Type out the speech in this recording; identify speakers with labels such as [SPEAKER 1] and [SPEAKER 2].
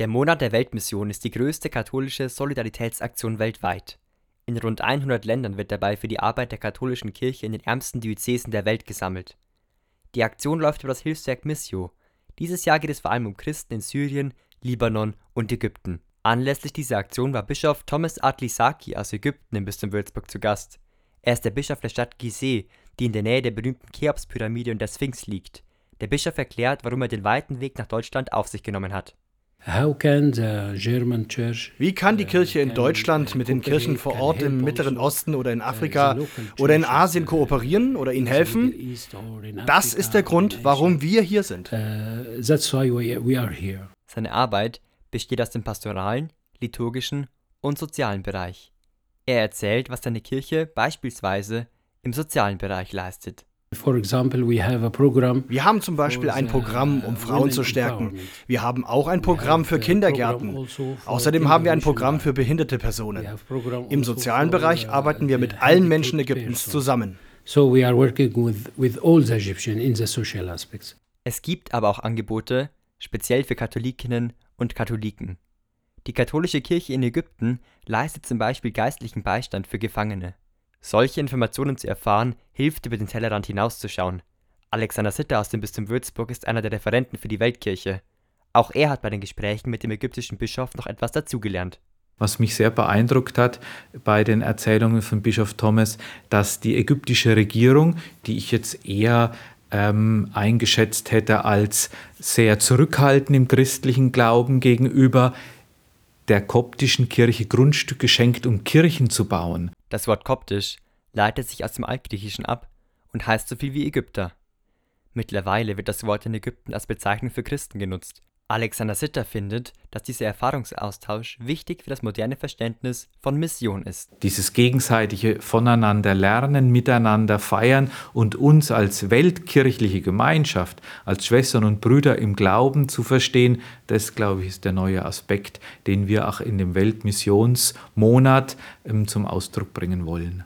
[SPEAKER 1] Der Monat der Weltmission ist die größte katholische Solidaritätsaktion weltweit. In rund 100 Ländern wird dabei für die Arbeit der katholischen Kirche in den ärmsten Diözesen der Welt gesammelt. Die Aktion läuft über das Hilfswerk Missio. Dieses Jahr geht es vor allem um Christen in Syrien, Libanon und Ägypten. Anlässlich dieser Aktion war Bischof Thomas Adlisaki aus Ägypten im Bistum Würzburg zu Gast. Er ist der Bischof der Stadt Gizeh, die in der Nähe der berühmten Cheops-Pyramide und der Sphinx liegt. Der Bischof erklärt, warum er den weiten Weg nach Deutschland auf sich genommen hat.
[SPEAKER 2] Wie kann die Kirche in Deutschland mit den Kirchen vor Ort im Mittleren Osten oder in Afrika oder in Asien kooperieren oder ihnen helfen? Das ist der Grund, warum wir hier sind.
[SPEAKER 1] Seine Arbeit besteht aus dem pastoralen, liturgischen und sozialen Bereich. Er erzählt, was seine Kirche beispielsweise im sozialen Bereich leistet.
[SPEAKER 2] Wir haben zum Beispiel ein Programm, um Frauen zu stärken. Wir haben auch ein Programm für Kindergärten. Also Außerdem haben wir ein Programm für behinderte Personen. Im sozialen Bereich arbeiten wir mit allen Menschen Ägyptens zusammen.
[SPEAKER 1] Es gibt aber auch Angebote, speziell für Katholikinnen und Katholiken. Die katholische Kirche in Ägypten leistet zum Beispiel geistlichen Beistand für Gefangene. Solche Informationen zu erfahren, hilft über den Tellerrand hinauszuschauen. Alexander Sitter aus dem Bistum Würzburg ist einer der Referenten für die Weltkirche. Auch er hat bei den Gesprächen mit dem ägyptischen Bischof noch etwas dazugelernt.
[SPEAKER 3] Was mich sehr beeindruckt hat bei den Erzählungen von Bischof Thomas, dass die ägyptische Regierung, die ich jetzt eher ähm, eingeschätzt hätte als sehr zurückhaltend im christlichen Glauben gegenüber der koptischen Kirche Grundstücke schenkt, um Kirchen zu bauen.
[SPEAKER 1] Das Wort koptisch leitet sich aus dem Altgriechischen ab und heißt so viel wie Ägypter. Mittlerweile wird das Wort in Ägypten als Bezeichnung für Christen genutzt. Alexander Sitter findet, dass dieser Erfahrungsaustausch wichtig für das moderne Verständnis von Mission ist.
[SPEAKER 3] Dieses gegenseitige Voneinander lernen, miteinander feiern und uns als weltkirchliche Gemeinschaft, als Schwestern und Brüder im Glauben zu verstehen, das, glaube ich, ist der neue Aspekt, den wir auch in dem Weltmissionsmonat ähm, zum Ausdruck bringen wollen.